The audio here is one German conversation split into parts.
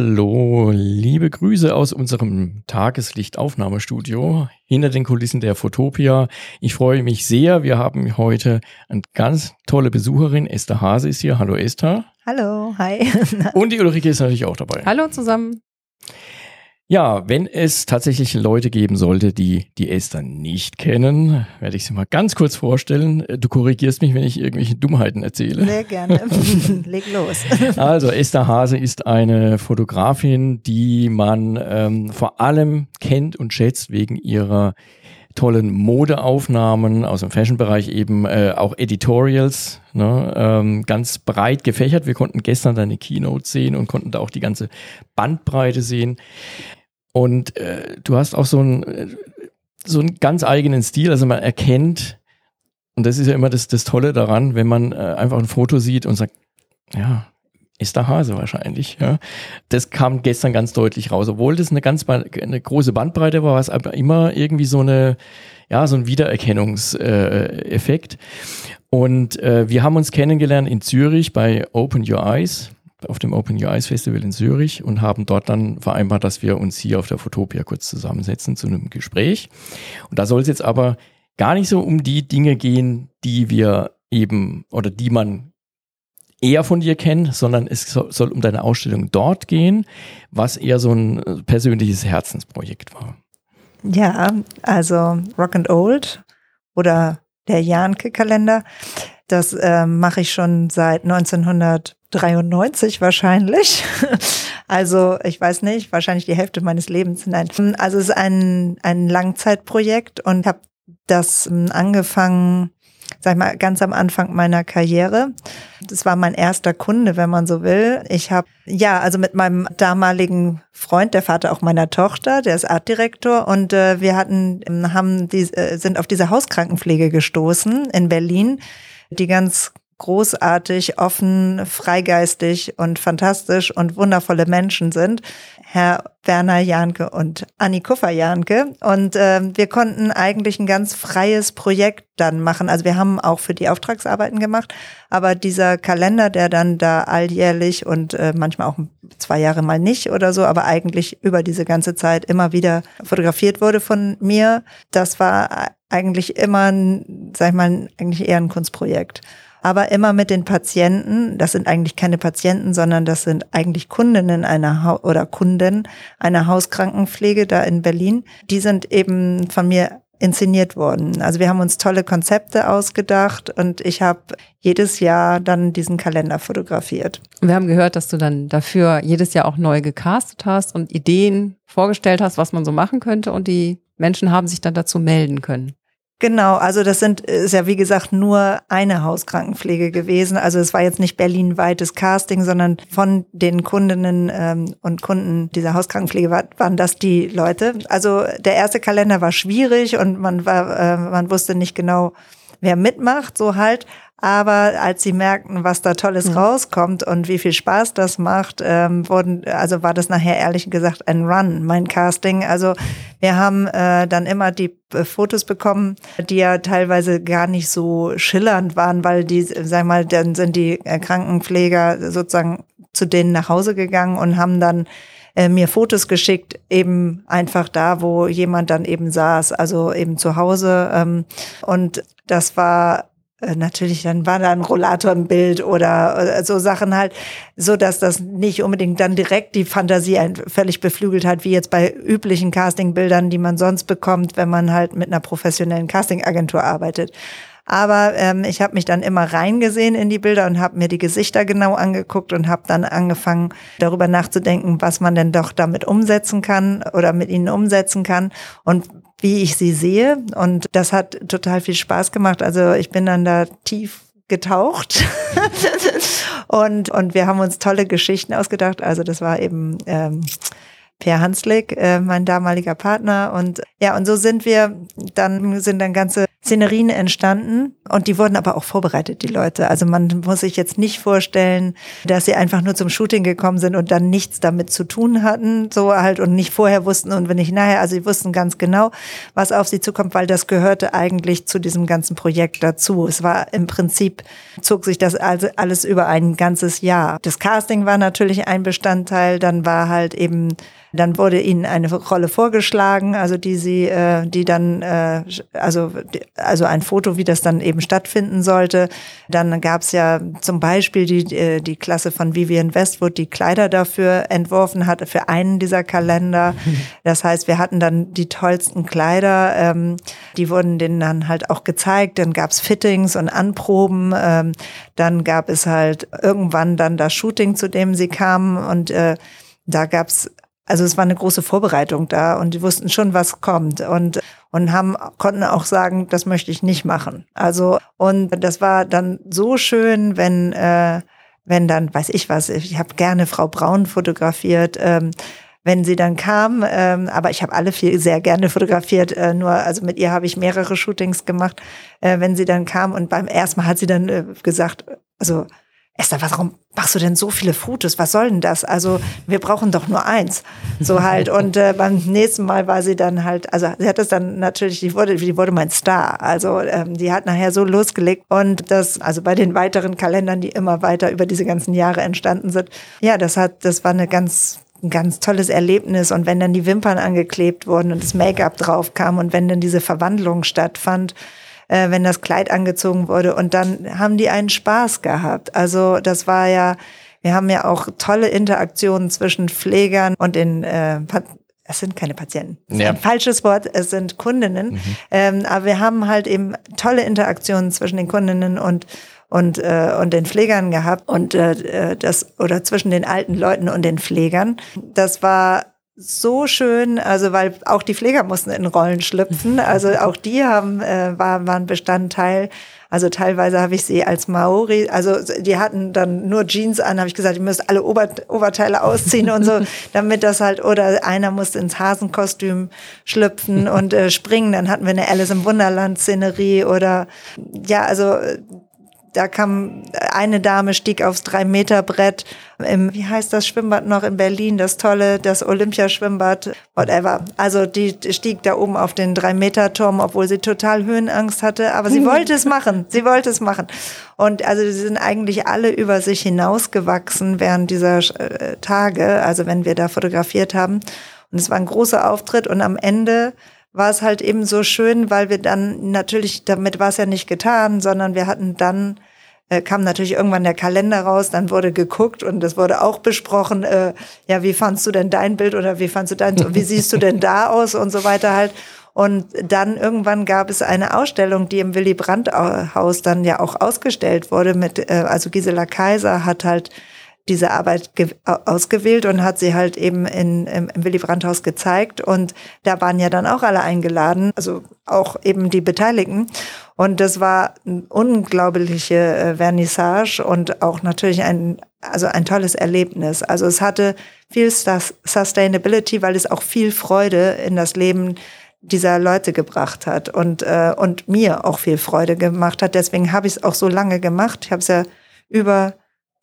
Hallo, liebe Grüße aus unserem Tageslichtaufnahmestudio hinter den Kulissen der Fotopia. Ich freue mich sehr. Wir haben heute eine ganz tolle Besucherin. Esther Hase ist hier. Hallo Esther. Hallo, hi. Und die Ulrike ist natürlich auch dabei. Hallo zusammen. Ja, wenn es tatsächlich Leute geben sollte, die die Esther nicht kennen, werde ich sie mal ganz kurz vorstellen. Du korrigierst mich, wenn ich irgendwelche Dummheiten erzähle. Sehr gerne. Leg los. Also Esther Hase ist eine Fotografin, die man ähm, vor allem kennt und schätzt wegen ihrer tollen Modeaufnahmen aus dem Fashion-Bereich, eben äh, auch Editorials, ne, ähm, ganz breit gefächert. Wir konnten gestern deine Keynote sehen und konnten da auch die ganze Bandbreite sehen. Und äh, du hast auch so einen, so ganz eigenen Stil. Also man erkennt, und das ist ja immer das, das Tolle daran, wenn man äh, einfach ein Foto sieht und sagt, ja, ist der Hase wahrscheinlich. Ja. Das kam gestern ganz deutlich raus. Obwohl das eine ganz eine große Bandbreite war, war es aber immer irgendwie so eine, ja, so ein Wiedererkennungseffekt. Äh, und äh, wir haben uns kennengelernt in Zürich bei Open Your Eyes auf dem Open Your Eyes Festival in Zürich und haben dort dann vereinbart, dass wir uns hier auf der Fotopia kurz zusammensetzen zu einem Gespräch. Und da soll es jetzt aber gar nicht so um die Dinge gehen, die wir eben oder die man eher von dir kennt, sondern es soll, um deine Ausstellung dort gehen, was eher so ein persönliches Herzensprojekt war. Ja, also Rock and Old oder der Janke-Kalender, das äh, mache ich schon seit 1900 93 wahrscheinlich. Also ich weiß nicht, wahrscheinlich die Hälfte meines Lebens. Nein. Also es ist ein, ein Langzeitprojekt und habe das ähm, angefangen, sag ich mal, ganz am Anfang meiner Karriere. Das war mein erster Kunde, wenn man so will. Ich habe, ja, also mit meinem damaligen Freund, der Vater auch meiner Tochter, der ist Artdirektor und äh, wir hatten, haben die, äh, sind auf diese Hauskrankenpflege gestoßen in Berlin, die ganz großartig, offen, freigeistig und fantastisch und wundervolle Menschen sind. Herr Werner Janke und Anni Kuffer Janke. Und äh, wir konnten eigentlich ein ganz freies Projekt dann machen. Also wir haben auch für die Auftragsarbeiten gemacht, aber dieser Kalender, der dann da alljährlich und äh, manchmal auch zwei Jahre mal nicht oder so, aber eigentlich über diese ganze Zeit immer wieder fotografiert wurde von mir, das war eigentlich immer, sag ich mal, eigentlich eher ein Kunstprojekt aber immer mit den Patienten. Das sind eigentlich keine Patienten, sondern das sind eigentlich Kundinnen einer ha oder Kunden einer Hauskrankenpflege da in Berlin. Die sind eben von mir inszeniert worden. Also wir haben uns tolle Konzepte ausgedacht und ich habe jedes Jahr dann diesen Kalender fotografiert. Wir haben gehört, dass du dann dafür jedes Jahr auch neu gecastet hast und Ideen vorgestellt hast, was man so machen könnte und die Menschen haben sich dann dazu melden können. Genau, also das sind ist ja wie gesagt nur eine Hauskrankenpflege gewesen. Also es war jetzt nicht berlinweites Casting, sondern von den Kundinnen ähm, und Kunden dieser Hauskrankenpflege war, waren das die Leute. Also der erste Kalender war schwierig und man war, äh, man wusste nicht genau, wer mitmacht, so halt. Aber als sie merkten, was da Tolles mhm. rauskommt und wie viel Spaß das macht, ähm, wurden, also war das nachher ehrlich gesagt ein Run, mein Casting. Also wir haben äh, dann immer die äh, Fotos bekommen, die ja teilweise gar nicht so schillernd waren, weil die, sag mal, dann sind die äh, Krankenpfleger sozusagen zu denen nach Hause gegangen und haben dann äh, mir Fotos geschickt, eben einfach da, wo jemand dann eben saß, also eben zu Hause. Ähm, und das war natürlich, dann war da ein Rollator im Bild oder, oder, so Sachen halt, so dass das nicht unbedingt dann direkt die Fantasie völlig beflügelt hat, wie jetzt bei üblichen Castingbildern, die man sonst bekommt, wenn man halt mit einer professionellen Castingagentur arbeitet. Aber ähm, ich habe mich dann immer reingesehen in die Bilder und habe mir die Gesichter genau angeguckt und habe dann angefangen, darüber nachzudenken, was man denn doch damit umsetzen kann oder mit ihnen umsetzen kann und wie ich sie sehe. Und das hat total viel Spaß gemacht. Also ich bin dann da tief getaucht. und, und wir haben uns tolle Geschichten ausgedacht. Also das war eben ähm, Per Hanslik, äh, mein damaliger Partner. Und ja, und so sind wir dann, sind dann ganze Szenerien entstanden und die wurden aber auch vorbereitet, die Leute. Also man muss sich jetzt nicht vorstellen, dass sie einfach nur zum Shooting gekommen sind und dann nichts damit zu tun hatten, so halt und nicht vorher wussten und wenn nicht nachher, also sie wussten ganz genau, was auf sie zukommt, weil das gehörte eigentlich zu diesem ganzen Projekt dazu. Es war im Prinzip, zog sich das also alles über ein ganzes Jahr. Das Casting war natürlich ein Bestandteil, dann war halt eben dann wurde ihnen eine Rolle vorgeschlagen, also die sie, äh, die dann, äh, also also ein Foto, wie das dann eben stattfinden sollte. Dann gab es ja zum Beispiel die äh, die Klasse von Vivian Westwood, die Kleider dafür entworfen hat für einen dieser Kalender. Das heißt, wir hatten dann die tollsten Kleider, ähm, die wurden denen dann halt auch gezeigt. Dann gab es Fittings und Anproben. Ähm, dann gab es halt irgendwann dann das Shooting, zu dem sie kamen und äh, da gab's also es war eine große Vorbereitung da und die wussten schon, was kommt und und haben konnten auch sagen, das möchte ich nicht machen. Also und das war dann so schön, wenn äh, wenn dann weiß ich was, ich habe gerne Frau Braun fotografiert. Ähm, wenn sie dann kam, ähm, aber ich habe alle viel sehr gerne fotografiert, äh, nur also mit ihr habe ich mehrere Shootings gemacht. Äh, wenn sie dann kam und beim ersten Mal hat sie dann äh, gesagt, also Esther, warum machst du denn so viele Fotos? Was soll denn das? Also wir brauchen doch nur eins. So halt. Und äh, beim nächsten Mal war sie dann halt, also sie hat es dann natürlich, die wurde, die wurde mein Star. Also ähm, die hat nachher so losgelegt. Und das, also bei den weiteren Kalendern, die immer weiter über diese ganzen Jahre entstanden sind, ja, das hat, das war eine ganz ein ganz tolles Erlebnis. Und wenn dann die Wimpern angeklebt wurden und das Make-up drauf kam und wenn dann diese Verwandlung stattfand, äh, wenn das Kleid angezogen wurde. Und dann haben die einen Spaß gehabt. Also das war ja, wir haben ja auch tolle Interaktionen zwischen Pflegern und den äh, es sind keine Patienten. Das ja. ein falsches Wort, es sind Kundinnen. Mhm. Ähm, aber wir haben halt eben tolle Interaktionen zwischen den Kundinnen und und äh, und den Pflegern gehabt und äh, das oder zwischen den alten Leuten und den Pflegern. Das war so schön, also weil auch die Pfleger mussten in Rollen schlüpfen, also auch die haben äh, war, waren Bestandteil. Also teilweise habe ich sie als Maori, also die hatten dann nur Jeans an, habe ich gesagt, ihr müsst alle Ober, Oberteile ausziehen und so, damit das halt, oder einer musste ins Hasenkostüm schlüpfen und äh, springen, dann hatten wir eine Alice im Wunderland Szenerie oder ja, also da kam eine Dame, stieg aufs Drei-Meter-Brett im, wie heißt das Schwimmbad noch in Berlin, das tolle, das Olympiaschwimmbad, whatever. Also die stieg da oben auf den Drei-Meter-Turm, obwohl sie total Höhenangst hatte, aber sie wollte es machen, sie wollte es machen. Und also sie sind eigentlich alle über sich hinausgewachsen während dieser äh, Tage, also wenn wir da fotografiert haben. Und es war ein großer Auftritt und am Ende war es halt eben so schön, weil wir dann natürlich, damit war es ja nicht getan, sondern wir hatten dann äh, kam natürlich irgendwann der Kalender raus, dann wurde geguckt und das wurde auch besprochen, äh, ja, wie fandst du denn dein Bild oder wie fandst du dein, wie siehst du denn da aus und so weiter halt. Und dann irgendwann gab es eine Ausstellung, die im Willy Brandt Haus dann ja auch ausgestellt wurde mit, äh, also Gisela Kaiser hat halt diese Arbeit ausgewählt und hat sie halt eben in, im, im Willy Brandt Haus gezeigt. Und da waren ja dann auch alle eingeladen, also auch eben die Beteiligten. Und das war eine unglaubliche äh, Vernissage und auch natürlich ein, also ein tolles Erlebnis. Also es hatte viel Sustainability, weil es auch viel Freude in das Leben dieser Leute gebracht hat und, äh, und mir auch viel Freude gemacht hat. Deswegen habe ich es auch so lange gemacht. Ich habe es ja über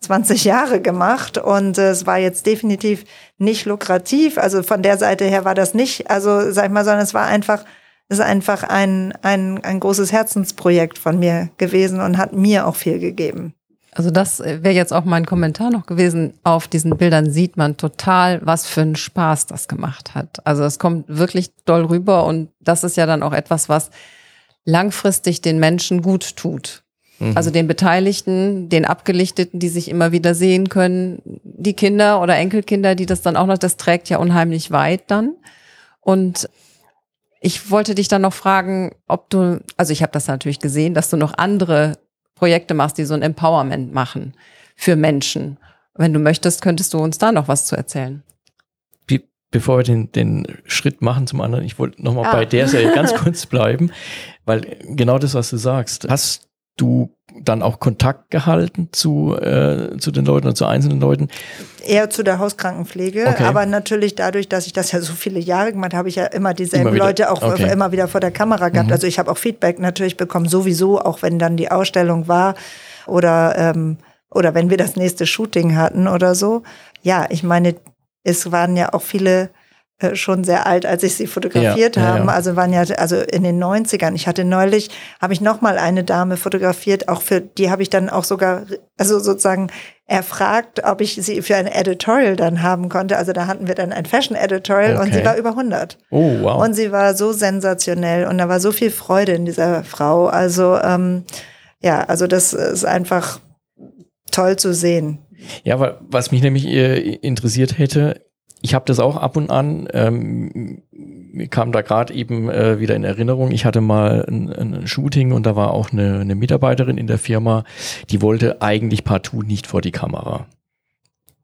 20 Jahre gemacht und äh, es war jetzt definitiv nicht lukrativ. Also von der Seite her war das nicht, also sag ich mal, sondern es war einfach, es ist einfach ein, ein, ein großes Herzensprojekt von mir gewesen und hat mir auch viel gegeben. Also das wäre jetzt auch mein Kommentar noch gewesen. Auf diesen Bildern sieht man total, was für einen Spaß das gemacht hat. Also es kommt wirklich doll rüber und das ist ja dann auch etwas, was langfristig den Menschen gut tut. Mhm. Also den Beteiligten, den Abgelichteten, die sich immer wieder sehen können, die Kinder oder Enkelkinder, die das dann auch noch, das trägt ja unheimlich weit dann. Und ich wollte dich dann noch fragen, ob du, also ich habe das natürlich gesehen, dass du noch andere Projekte machst, die so ein Empowerment machen für Menschen. Wenn du möchtest, könntest du uns da noch was zu erzählen. Bevor wir den, den Schritt machen zum anderen, ich wollte nochmal ah. bei der Serie ganz kurz bleiben, weil genau das, was du sagst, hast du dann auch Kontakt gehalten zu, äh, zu den Leuten oder zu einzelnen Leuten? Eher zu der Hauskrankenpflege, Okay. aber natürlich dadurch, dass ich das ja so viele Jahre gemacht habe, habe ich ja immer dieselben Immer. Leute auch Okay. immer wieder vor der Kamera gehabt. Mhm. Also ich habe auch Feedback natürlich bekommen, sowieso, auch wenn dann die Ausstellung war oder, ähm, oder wenn wir das nächste Shooting hatten oder so. Ja, ich meine, es waren ja auch viele äh, schon sehr alt, als ich sie fotografiert Ja, ja, haben. ja. Also waren ja also in den 90ern. Ich hatte neulich, habe ich noch mal eine Dame fotografiert, auch für die habe ich dann auch sogar, also sozusagen erfragt, ob ich sie für ein Editorial dann haben konnte. Also da hatten wir dann ein Fashion Editorial und Okay. sie war über 100. Oh, wow. Und sie war so sensationell und da war so viel Freude in dieser Frau. Also ähm, ja, also das ist einfach toll zu sehen. Ja, was mich nämlich äh, interessiert hätte, ich habe das auch ab und an, ähm, mir kam da gerade eben äh, wieder in Erinnerung, ich hatte mal ein, ein Shooting und da war auch eine, eine Mitarbeiterin in der Firma, die wollte eigentlich partout nicht vor die Kamera.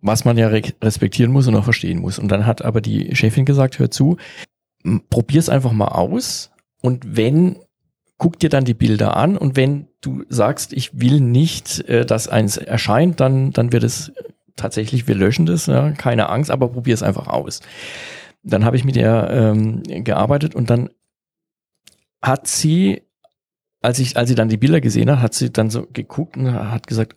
Was man ja re respektieren muss und auch verstehen muss. Und dann hat aber die Chefin gesagt, hör zu, m- probier's einfach mal aus und wenn guck dir dann die Bilder an und wenn du sagst, ich will nicht, äh, dass eins erscheint, dann, dann wird es tatsächlich, wir löschen das, ja, keine Angst, aber probier es einfach aus. Dann habe ich mit ihr ähm, gearbeitet und dann hat sie, als ich, als sie dann die Bilder gesehen hat, hat sie dann so geguckt und hat gesagt,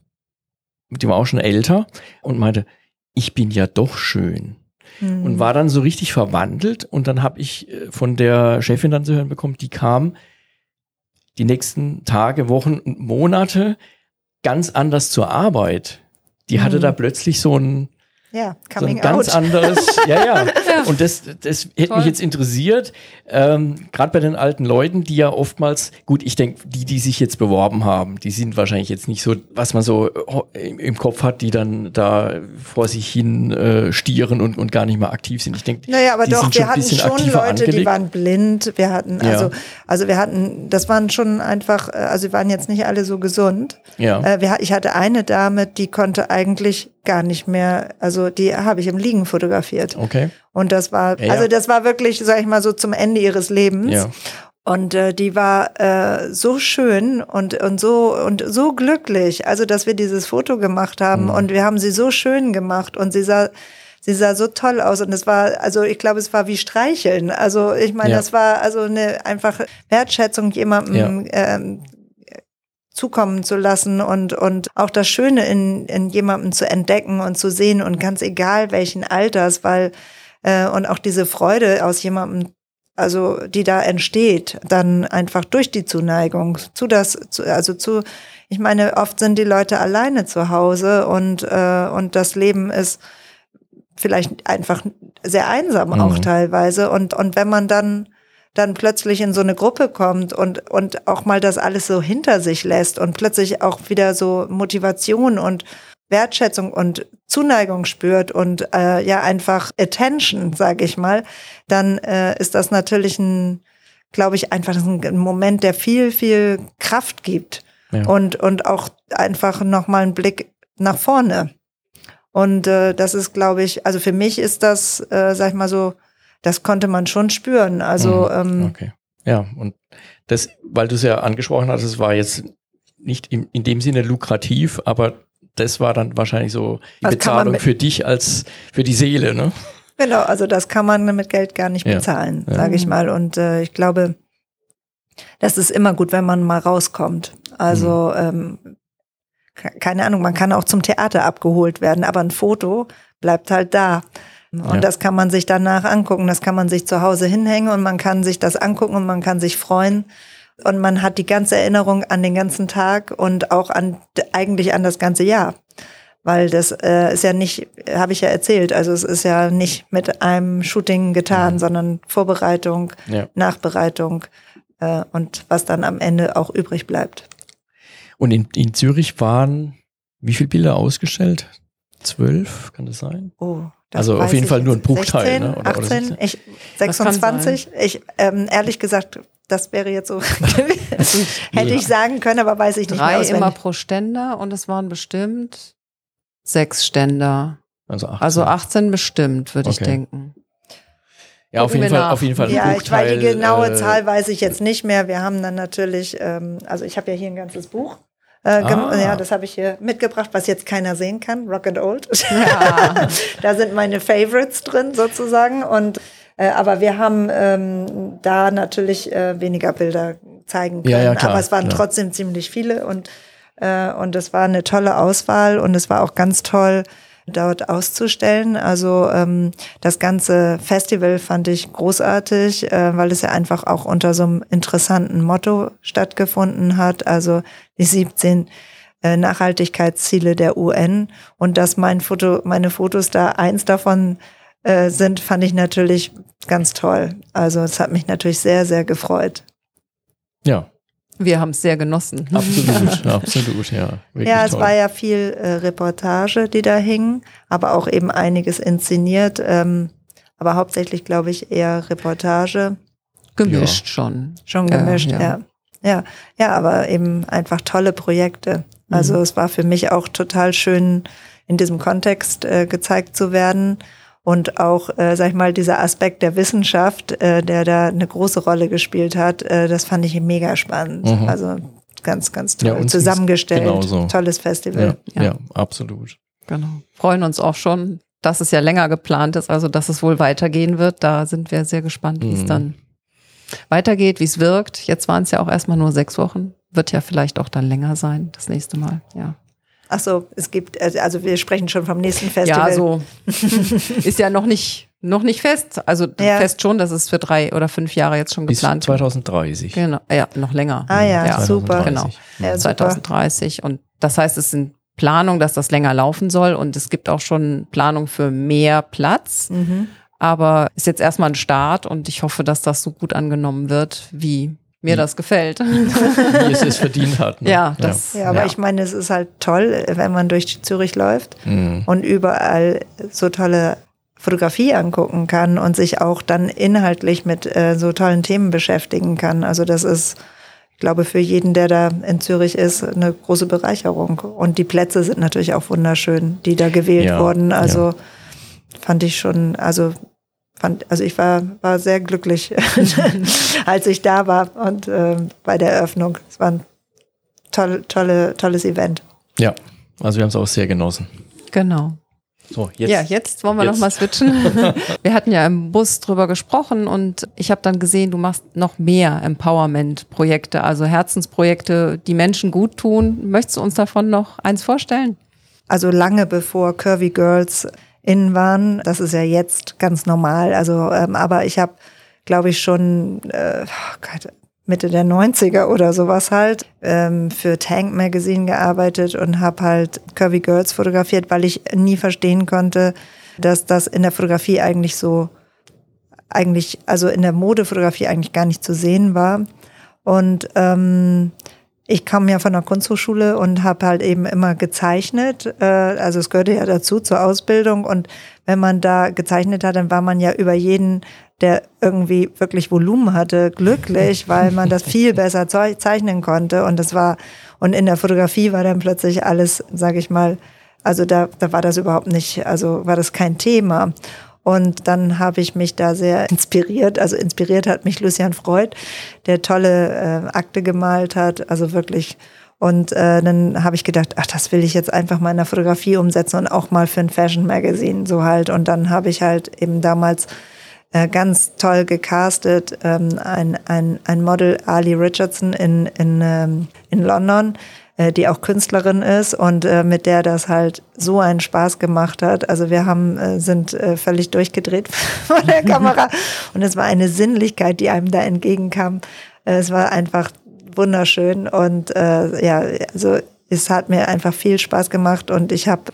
die war auch schon älter und meinte, ich bin ja doch schön Hm. und war dann so richtig verwandelt und dann habe ich äh, von der Chefin dann zu hören bekommen, die kam die nächsten Tage, Wochen und Monate ganz anders zur Arbeit. Die hatte Mhm. da plötzlich so ein, ja, so ein coming ganz out. anderes, ja, ja. Ja. Und das, das hätte Toll. mich jetzt interessiert, ähm, gerade bei den alten Leuten, die ja oftmals, gut, ich denke, die, die sich jetzt beworben haben, die sind wahrscheinlich jetzt nicht so, was man so im, im Kopf hat, die dann da vor sich hin äh, stieren und, und gar nicht mehr aktiv sind. Ich denke, Naja, aber die doch, sind schon wir hatten schon Leute, die angelegt. waren blind. Wir hatten, Ja. also, also wir hatten, das waren schon einfach, äh, also wir waren jetzt nicht alle so gesund. ja. Äh, wir, ich hatte eine Dame, die konnte eigentlich gar nicht mehr, also die habe ich im Liegen fotografiert. Okay. Und das war, Ja, ja. also das war wirklich, sag ich mal, so zum Ende ihres Lebens. Ja. Und äh, die war äh, so schön und, und so und so glücklich, also dass wir dieses Foto gemacht haben Mhm. und wir haben sie so schön gemacht und sie sah sie sah so toll aus und es war also ich glaube es war wie streicheln. Also ich meine, Ja. das war also eine einfache Wertschätzung jemandem ähm, zukommen zu lassen und und auch das Schöne in in jemandem zu entdecken und zu sehen und ganz egal welchen Alters, weil äh, und auch diese Freude aus jemandem also die da entsteht, dann einfach durch die Zuneigung zu das, zu, also zu, ich meine, oft sind die Leute alleine zu Hause und äh, und das Leben ist vielleicht einfach sehr einsam auch Mhm. teilweise und und wenn man dann dann plötzlich in so eine Gruppe kommt und und auch mal das alles so hinter sich lässt und plötzlich auch wieder so Motivation und Wertschätzung und Zuneigung spürt und äh, ja einfach Attention, sage ich mal, dann äh, ist das natürlich ein, glaube ich, einfach ein Moment, der viel, viel Kraft gibt Ja. und und auch einfach noch mal einen Blick nach vorne. Und äh, das ist, glaube ich, also für mich ist das, äh, sag ich mal so, das konnte man schon spüren. Also Mhm. ähm, Okay. Ja, und das, weil du es ja angesprochen hast, es war jetzt nicht in, in dem Sinne lukrativ, aber das war dann wahrscheinlich so die Bezahlung für dich als für die Seele, ne? Genau, also das kann man mit Geld gar nicht bezahlen, Ja. sage ich mal. Und äh, ich glaube, das ist immer gut, wenn man mal rauskommt. Also ähm, ke- keine Ahnung, man kann auch zum Theater abgeholt werden, aber ein Foto bleibt halt da. Und Ja. das kann man sich danach angucken. Das kann man sich zu Hause hinhängen und man kann sich das angucken und man kann sich freuen. Und man hat die ganze Erinnerung an den ganzen Tag und auch an eigentlich an das ganze Jahr. Weil das äh, ist ja nicht, habe ich ja erzählt, also es ist ja nicht mit einem Shooting getan, sondern Vorbereitung, Ja. Nachbereitung äh, und was dann am Ende auch übrig bleibt. Und in, in Zürich waren wie viele Bilder ausgestellt? Zwölf, kann das sein? Oh, Also auf weiß jeden ich Fall nur ein. Bruchteil, 16, ne? Oder- oder 18, 16? ich, Das kann 26. Ich, ähm, ehrlich gesagt, das wäre jetzt so, hätte ich sagen können, aber weiß ich nicht mehr Drei immer pro Ständer und es waren bestimmt sechs Ständer. Also 18. Also 18 bestimmt, würde ich Okay. denken. Ja, auf jeden, Fall, auf jeden Fall. Ja, ich weiß die genaue äh, Zahl weiß ich jetzt nicht mehr. Wir haben dann natürlich, ähm, also ich habe ja hier ein ganzes Buch. Äh, ah. Ja, das habe ich hier mitgebracht, was jetzt keiner sehen kann. Rock and Old. Ja. da sind meine Favorites drin sozusagen. Und äh, aber wir haben ähm, da natürlich äh, weniger Bilder zeigen können. Ja, ja, klar, aber es waren klar. trotzdem ziemlich viele und äh, und es war eine tolle Auswahl und es war auch ganz toll dort auszustellen. Also ähm, das ganze Festival fand ich großartig, äh, weil es ja einfach auch unter so einem interessanten Motto stattgefunden hat. Also die 17 äh, Nachhaltigkeitsziele der UN und dass mein Foto, meine Fotos da eins davon äh, sind, fand ich natürlich ganz toll. Also es hat mich natürlich sehr, sehr gefreut. Ja, wir haben es sehr genossen. Absolut, absolut, ja. Ja, es toll. war ja viel äh, Reportage, die da hing, aber auch eben einiges inszeniert. Ähm, aber hauptsächlich, glaube ich, eher Reportage. Gemischt ja. schon. Schon gemischt, äh, ja. ja. ja. Ja, aber eben einfach tolle Projekte. Also mhm. es war für mich auch total schön, in diesem Kontext äh, gezeigt zu werden. Und auch, äh, sag ich mal, dieser Aspekt der Wissenschaft, äh, der da eine große Rolle gespielt hat, äh, das fand ich mega spannend. Mhm. Also ganz, ganz toll ja, zusammengestellt. Genauso. Tolles Festival. Ja, ja. ja, absolut. Genau. Freuen uns auch schon, dass es ja länger geplant ist, also dass es wohl weitergehen wird. Da sind wir sehr gespannt, wie mhm. es dann weitergeht, wie es wirkt. Jetzt waren es ja auch erstmal nur sechs Wochen. Wird ja vielleicht auch dann länger sein, das nächste Mal, ja. Ach so, es gibt, also wir sprechen schon vom nächsten Festival. Ja, so. ist ja noch nicht, noch nicht fest. Also ja. fest schon, dass es für drei oder fünf Jahre jetzt schon geplant. Bis 2030. Genau, ja, noch länger. Ah ja, ja super. Genau, ja, 2030. Und das heißt, es sind Planungen, dass das länger laufen soll und es gibt auch schon Planung für mehr Platz. Mhm. Aber ist jetzt erstmal ein Start und ich hoffe, dass das so gut angenommen wird, wie mir das gefällt. Wie es es verdient hat. Ne? Ja, das, ja, aber ja. ich meine, es ist halt toll, wenn man durch Zürich läuft mhm. und überall so tolle Fotografie angucken kann und sich auch dann inhaltlich mit äh, so tollen Themen beschäftigen kann. Also das ist, ich glaube, für jeden, der da in Zürich ist, eine große Bereicherung. Und die Plätze sind natürlich auch wunderschön, die da gewählt ja, wurden. Also ja. fand ich schon, also fand, also ich war, war sehr glücklich, als ich da war und äh, bei der Eröffnung. Es war ein toll, tolle, tolles Event. Ja, also wir haben es auch sehr genossen. Genau. So, jetzt, ja, jetzt wollen wir nochmal switchen. wir hatten ja im Bus drüber gesprochen und ich habe dann gesehen, du machst noch mehr Empowerment-Projekte, also Herzensprojekte, die Menschen gut tun. Möchtest du uns davon noch eins vorstellen? Also lange bevor Curvy Girls in waren. Das ist ja jetzt ganz normal. Also, ähm, aber ich habe, glaube ich, schon äh, oh Mitte der 90er oder sowas halt ähm, für Tank Magazine gearbeitet und habe halt Curvy Girls fotografiert, weil ich nie verstehen konnte, dass das in der Fotografie eigentlich so eigentlich, also in der Modefotografie eigentlich gar nicht zu sehen war. Und ähm, ich kam ja von der Kunsthochschule und habe halt eben immer gezeichnet. Äh, also es gehörte ja dazu zur Ausbildung. Und wenn man da gezeichnet hat, dann war man ja über jeden, der irgendwie wirklich Volumen hatte, glücklich, weil man das viel besser zeichnen konnte. Und das war, und in der Fotografie war dann plötzlich alles, sage ich mal, also da, da war das überhaupt nicht, also war das kein Thema. Und dann habe ich mich da sehr inspiriert. Also inspiriert hat mich Lucian Freud, der tolle äh, Akte gemalt hat. Also wirklich. Und äh, dann habe ich gedacht, ach, das will ich jetzt einfach mal in der Fotografie umsetzen und auch mal für ein Fashion Magazine so halt. Und dann habe ich halt eben damals äh, ganz toll gecastet, ähm, ein, ein, ein Model Ali Richardson in, in, ähm, in London, äh, die auch Künstlerin ist und äh, mit der das halt so einen Spaß gemacht hat. Also wir haben, äh, sind äh, völlig durchgedreht vor der Kamera und es war eine Sinnlichkeit, die einem da entgegenkam. Äh, es war einfach wunderschön und äh, ja, also es hat mir einfach viel Spaß gemacht und ich habe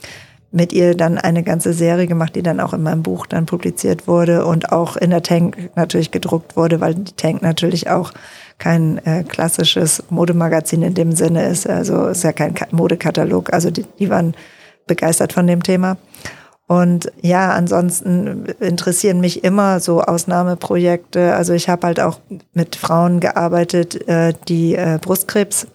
mit ihr dann eine ganze Serie gemacht, die dann auch in meinem Buch dann publiziert wurde und auch in der Tank natürlich gedruckt wurde, weil die Tank natürlich auch kein äh, klassisches Modemagazin in dem Sinne ist. Also ist ja kein Modekatalog. Also die, die waren begeistert von dem Thema. Und ja, ansonsten interessieren mich immer so Ausnahmeprojekte. Also ich habe halt auch mit Frauen gearbeitet, äh, die äh, Brustkrebs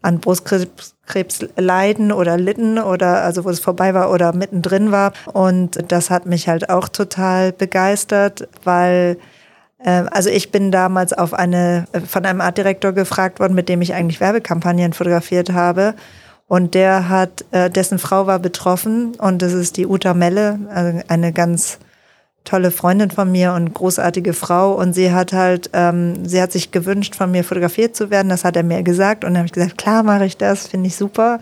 an Brustkrebs Krebs leiden oder litten oder also wo es vorbei war oder mittendrin war. Und das hat mich halt auch total begeistert, weil also ich bin damals auf eine von einem Artdirektor gefragt worden, mit dem ich eigentlich Werbekampagnen fotografiert habe. Und der hat, äh, dessen Frau war betroffen und das ist die Uta Melle, also eine ganz tolle Freundin von mir und großartige Frau und sie hat halt, ähm, sie hat sich gewünscht, von mir fotografiert zu werden. Das hat er mir gesagt und dann habe ich gesagt, klar mache ich das, finde ich super.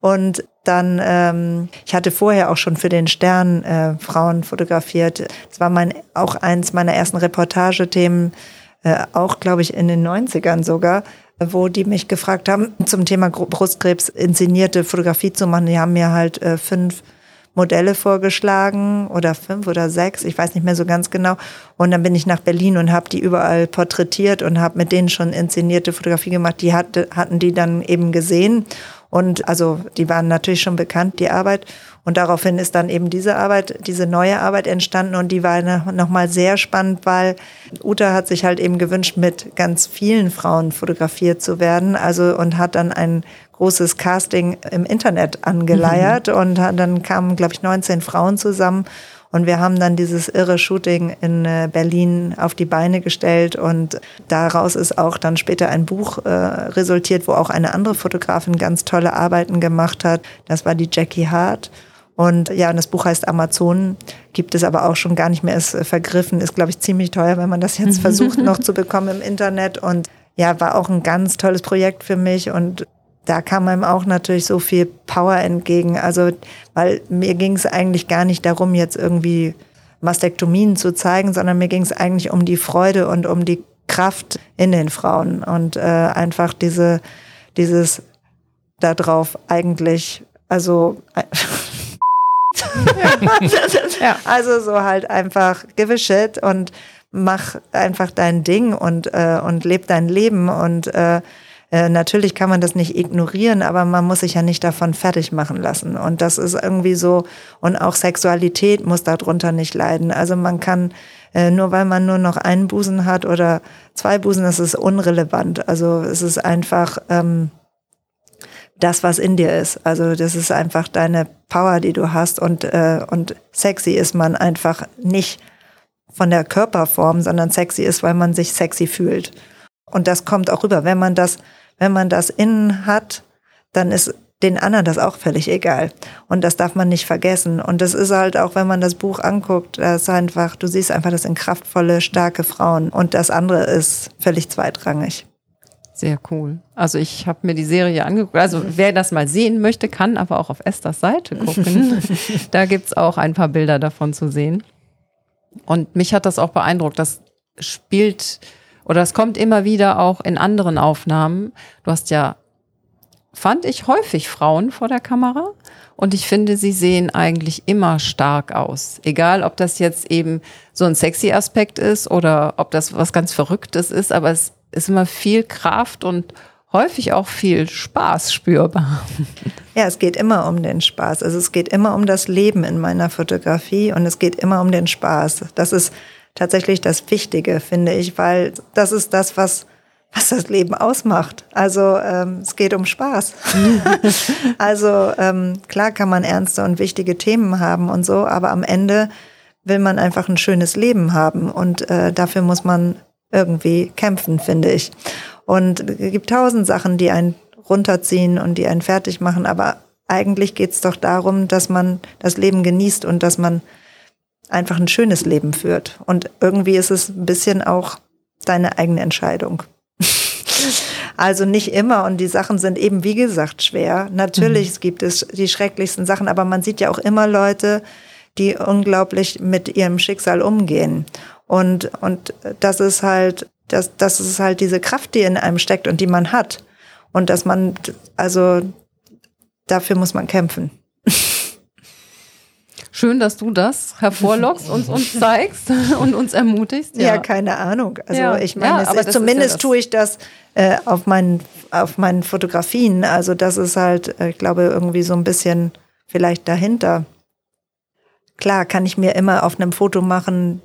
Und dann, ähm, ich hatte vorher auch schon für den Stern äh, Frauen fotografiert. Das war mein auch eins meiner ersten Reportagethemen, äh, auch glaube ich in den 90ern sogar, wo die mich gefragt haben, zum Thema Brustkrebs inszenierte Fotografie zu machen. Die haben mir halt äh, fünf Modelle vorgeschlagen oder fünf oder sechs, ich weiß nicht mehr so ganz genau. Und dann bin ich nach Berlin und habe die überall porträtiert und habe mit denen schon inszenierte Fotografie gemacht. Die hatte, hatten die dann eben gesehen. Und also die waren natürlich schon bekannt, die Arbeit. Und daraufhin ist dann eben diese Arbeit, diese neue Arbeit entstanden und die war nochmal sehr spannend, weil Uta hat sich halt eben gewünscht, mit ganz vielen Frauen fotografiert zu werden. Also und hat dann ein großes Casting im Internet angeleiert mhm. und dann kamen, glaube ich, 19 Frauen zusammen. Und wir haben dann dieses irre Shooting in äh, Berlin auf die Beine gestellt und daraus ist auch dann später ein Buch äh, resultiert, wo auch eine andere Fotografin ganz tolle Arbeiten gemacht hat. Das war die Jackie Hart. Und ja, und das Buch heißt Amazon, gibt es aber auch schon gar nicht mehr, ist äh, vergriffen, ist, glaube ich, ziemlich teuer, wenn man das jetzt versucht noch zu bekommen im Internet. Und ja, war auch ein ganz tolles Projekt für mich und da kam einem auch natürlich so viel Power entgegen. Also, weil mir ging es eigentlich gar nicht darum, jetzt irgendwie Mastektomien zu zeigen, sondern mir ging es eigentlich um die Freude und um die Kraft in den Frauen und äh, einfach diese, dieses darauf eigentlich, also ja. also so halt einfach give a shit und mach einfach dein Ding und äh, und leb dein Leben und äh, äh, natürlich kann man das nicht ignorieren, aber man muss sich ja nicht davon fertig machen lassen. Und das ist irgendwie so, und auch Sexualität muss darunter nicht leiden. Also man kann, äh, nur weil man nur noch einen Busen hat oder zwei Busen, das ist unrelevant. Also es ist einfach ähm, das, was in dir ist. Also das ist einfach deine Power, die du hast. Und, äh, und sexy ist man einfach nicht von der Körperform, sondern sexy ist, weil man sich sexy fühlt. Und das kommt auch rüber. Wenn man das wenn man das innen hat, dann ist den anderen das auch völlig egal. Und das darf man nicht vergessen. Und das ist halt auch, wenn man das Buch anguckt, das ist einfach, du siehst einfach, das sind kraftvolle, starke Frauen. Und das andere ist völlig zweitrangig. Sehr cool. Also ich habe mir die Serie angeguckt. Also wer das mal sehen möchte, kann aber auch auf Esthers Seite gucken. da gibt's auch ein paar Bilder davon zu sehen. Und mich hat das auch beeindruckt. Das spielt oder es kommt immer wieder auch in anderen Aufnahmen. Du hast ja, fand ich häufig Frauen vor der Kamera. Und ich finde, sie sehen eigentlich immer stark aus. Egal, ob das jetzt eben so ein sexy Aspekt ist oder ob das was ganz Verrücktes ist, aber es ist immer viel Kraft und häufig auch viel Spaß spürbar. Ja, es geht immer um den Spaß. Also es geht immer um das Leben in meiner Fotografie und es geht immer um den Spaß. Das ist tatsächlich das Wichtige, finde ich, weil das ist das, was was das Leben ausmacht. Also ähm, es geht um Spaß. also ähm, klar kann man ernste und wichtige Themen haben und so, aber am Ende will man einfach ein schönes Leben haben und äh, dafür muss man irgendwie kämpfen, finde ich. Und es gibt tausend Sachen, die einen runterziehen und die einen fertig machen, aber eigentlich geht es doch darum, dass man das Leben genießt und dass man einfach ein schönes Leben führt. Und irgendwie ist es ein bisschen auch deine eigene Entscheidung. also nicht immer und die Sachen sind eben, wie gesagt, schwer. Natürlich mhm. gibt es die schrecklichsten Sachen, aber man sieht ja auch immer Leute, die unglaublich mit ihrem Schicksal umgehen. Und, und das ist halt, das, das ist halt diese Kraft, die in einem steckt und die man hat. Und dass man, also dafür muss man kämpfen. Schön, dass du das hervorlockst und uns zeigst und uns ermutigst. Ja, ja keine Ahnung. Also ja. ich meine, ja, zumindest ja tue ich das äh, auf, meinen, auf meinen Fotografien. Also das ist halt, äh, ich glaube, irgendwie so ein bisschen vielleicht dahinter. Klar kann ich mir immer auf einem Foto machen,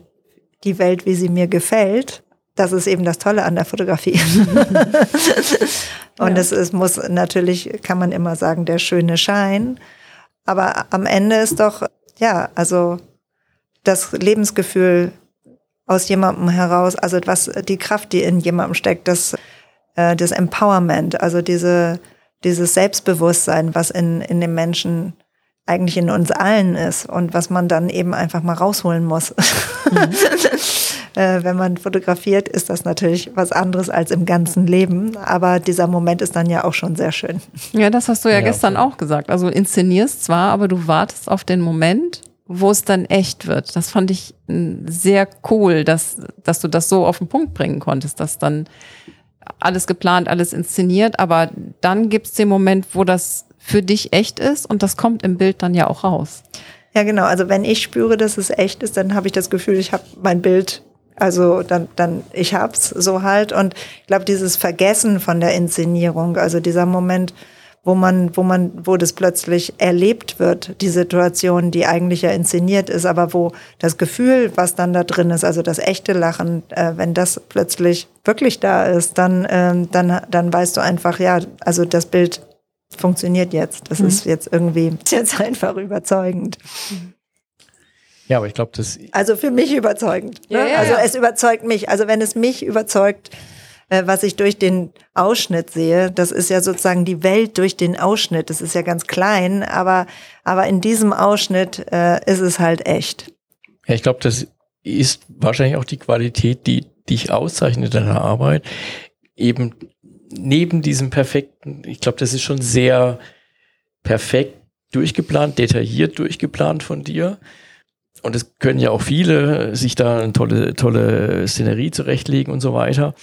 die Welt, wie sie mir gefällt. das ist eben das Tolle an der Fotografie. und es, es muss natürlich, kann man immer sagen, der schöne Schein. Aber am Ende ist doch, ja, also das Lebensgefühl aus jemandem heraus, also was die Kraft, die in jemandem steckt, das, äh, das Empowerment, also diese, dieses Selbstbewusstsein, was in, in dem Menschen eigentlich in uns allen ist und was man dann eben einfach mal rausholen muss. Mhm. äh, wenn man fotografiert, ist das natürlich was anderes als im ganzen Leben. Aber dieser Moment ist dann ja auch schon sehr schön. Ja, das hast du ja, ja gestern okay. auch gesagt. Also inszenierst zwar, aber du wartest auf den Moment, wo es dann echt wird. Das fand ich sehr cool, dass, dass du das so auf den Punkt bringen konntest, dass dann alles geplant, alles inszeniert, aber dann gibt es den Moment, wo das für dich echt ist und das kommt im Bild dann ja auch raus. Ja, genau. Also wenn ich spüre, dass es echt ist, dann habe ich das Gefühl, ich habe mein Bild, also dann, dann ich hab's so halt. Und ich glaube, dieses Vergessen von der Inszenierung, also dieser Moment, wo man, wo man, wo das plötzlich erlebt wird, die Situation, die eigentlich ja inszeniert ist, aber wo das Gefühl, was dann da drin ist, also das echte Lachen, äh, wenn das plötzlich wirklich da ist, dann, ähm, dann, dann weißt du einfach, ja, also das Bild funktioniert jetzt. Das mhm. ist jetzt irgendwie jetzt einfach überzeugend. Ja, aber ich glaube, das. Also für mich überzeugend. Ne? Ja, ja, also ja. es überzeugt mich. Also wenn es mich überzeugt, äh, was ich durch den Ausschnitt sehe, das ist ja sozusagen die Welt durch den Ausschnitt. Das ist ja ganz klein, aber, aber in diesem Ausschnitt äh, ist es halt echt. Ja, ich glaube, das ist wahrscheinlich auch die Qualität, die dich auszeichnet in deiner Arbeit. Eben neben diesem perfekten, ich glaube, das ist schon sehr perfekt durchgeplant, detailliert durchgeplant von dir. Und es können ja auch viele sich da eine tolle, tolle Szenerie zurechtlegen und so weiter.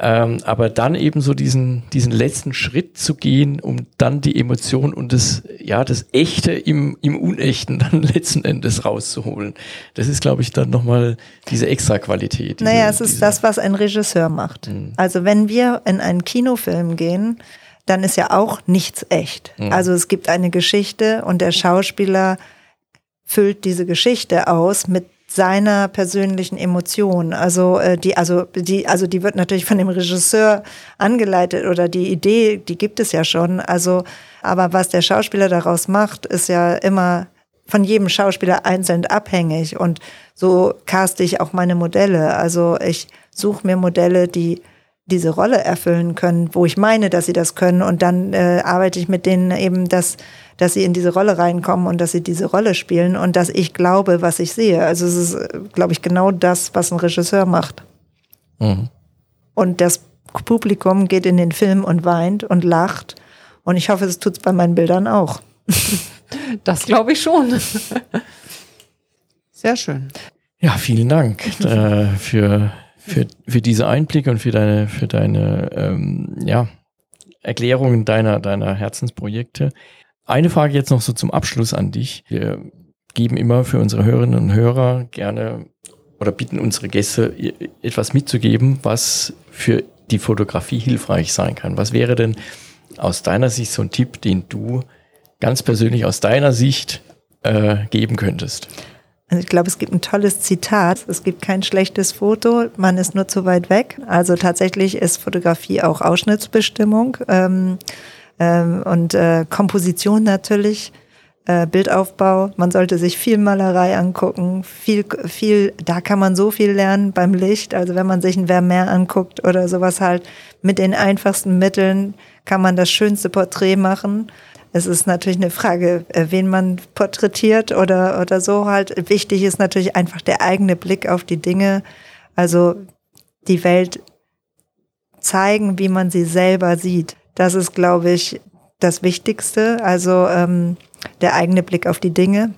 Ähm, aber dann eben so diesen, diesen letzten Schritt zu gehen, um dann die Emotion und das, ja, das Echte im, im Unechten dann letzten Endes rauszuholen. Das ist, glaube ich, dann nochmal diese Extraqualität. Diese, naja, es ist das, was ein Regisseur macht. Mhm. Also wenn wir in einen Kinofilm gehen, dann ist ja auch nichts echt. Mhm. Also es gibt eine Geschichte und der Schauspieler füllt diese Geschichte aus mit seiner persönlichen Emotion. Also äh, die, also die, also die wird natürlich von dem Regisseur angeleitet oder die Idee, die gibt es ja schon. Also, aber was der Schauspieler daraus macht, ist ja immer von jedem Schauspieler einzeln abhängig. Und so caste ich auch meine Modelle. Also ich suche mir Modelle, die diese Rolle erfüllen können, wo ich meine, dass sie das können. Und dann äh, arbeite ich mit denen eben, dass, dass sie in diese Rolle reinkommen und dass sie diese Rolle spielen und dass ich glaube, was ich sehe. Also es ist, glaube ich, genau das, was ein Regisseur macht. Mhm. Und das Publikum geht in den Film und weint und lacht. Und ich hoffe, es tut es bei meinen Bildern auch. Das glaube ich schon. Sehr schön. Ja, vielen Dank äh, für für, für diese Einblicke und für deine, für deine ähm, ja, Erklärungen deiner, deiner Herzensprojekte. Eine Frage jetzt noch so zum Abschluss an dich. Wir geben immer für unsere Hörerinnen und Hörer gerne oder bitten unsere Gäste etwas mitzugeben, was für die Fotografie hilfreich sein kann. Was wäre denn aus deiner Sicht so ein Tipp, den du ganz persönlich aus deiner Sicht äh, geben könntest? Also ich glaube, es gibt ein tolles Zitat. Es gibt kein schlechtes Foto, man ist nur zu weit weg. Also tatsächlich ist Fotografie auch Ausschnittsbestimmung ähm, ähm, und äh, Komposition natürlich, äh, Bildaufbau. Man sollte sich viel Malerei angucken, viel, viel. Da kann man so viel lernen beim Licht. Also wenn man sich ein Vermeer anguckt oder sowas halt, mit den einfachsten Mitteln kann man das schönste Porträt machen. Es ist natürlich eine Frage, äh, wen man porträtiert oder, oder so halt. Wichtig ist natürlich einfach der eigene Blick auf die Dinge. Also die Welt zeigen, wie man sie selber sieht. Das ist, glaube ich, das Wichtigste. Also ähm, der eigene Blick auf die Dinge.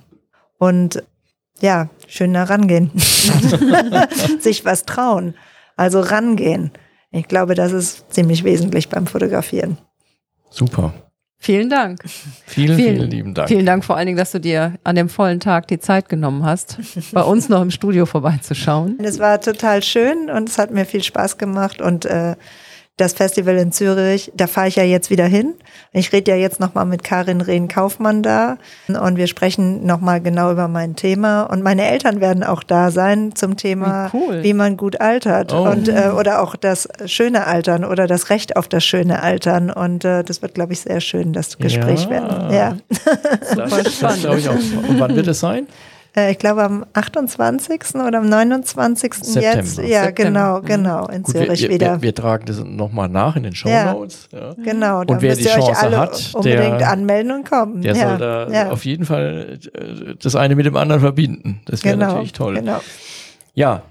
Und ja, schön da rangehen. Sich was trauen. Also rangehen. Ich glaube, das ist ziemlich wesentlich beim Fotografieren. Super. Vielen Dank. Vielen, vielen, vielen, lieben Dank. Vielen Dank vor allen Dingen, dass du dir an dem vollen Tag die Zeit genommen hast, bei uns noch im Studio vorbeizuschauen. Es war total schön und es hat mir viel Spaß gemacht und äh, das Festival in Zürich, da fahre ich ja jetzt wieder hin. Ich rede ja jetzt nochmal mit Karin Rehn-Kaufmann da und wir sprechen nochmal genau über mein Thema. Und meine Eltern werden auch da sein zum Thema, wie, cool. wie man gut altert Oh. und äh, oder auch das schöne Altern oder das Recht auf das schöne Altern. Und äh, das wird, glaube ich, sehr schön, das Gespräch Ja. werden. Ja. Das, das glaube ich auch. Und wann wird es sein? Äh, ich glaube am 28. oder am 29. September. jetzt. Ja, September. genau, Mhm. genau, in Gut, wir, Zürich wir, wieder. wir, wir tragen das nochmal nach in den Show. Notes. Ja. Genau, da Und wer die Chance alle hat, unbedingt der- anmelden und kommen. Der ja, soll da ja. auf jeden Fall äh, das eine mit dem anderen verbinden. Das wäre genau, natürlich toll. Genau. Ja,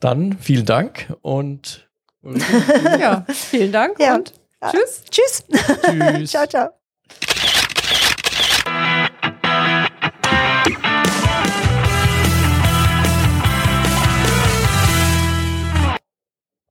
dann vielen Dank und Ja, vielen Dank Ja. und tschüss. Tschüss. tschüss. ciao, ciao.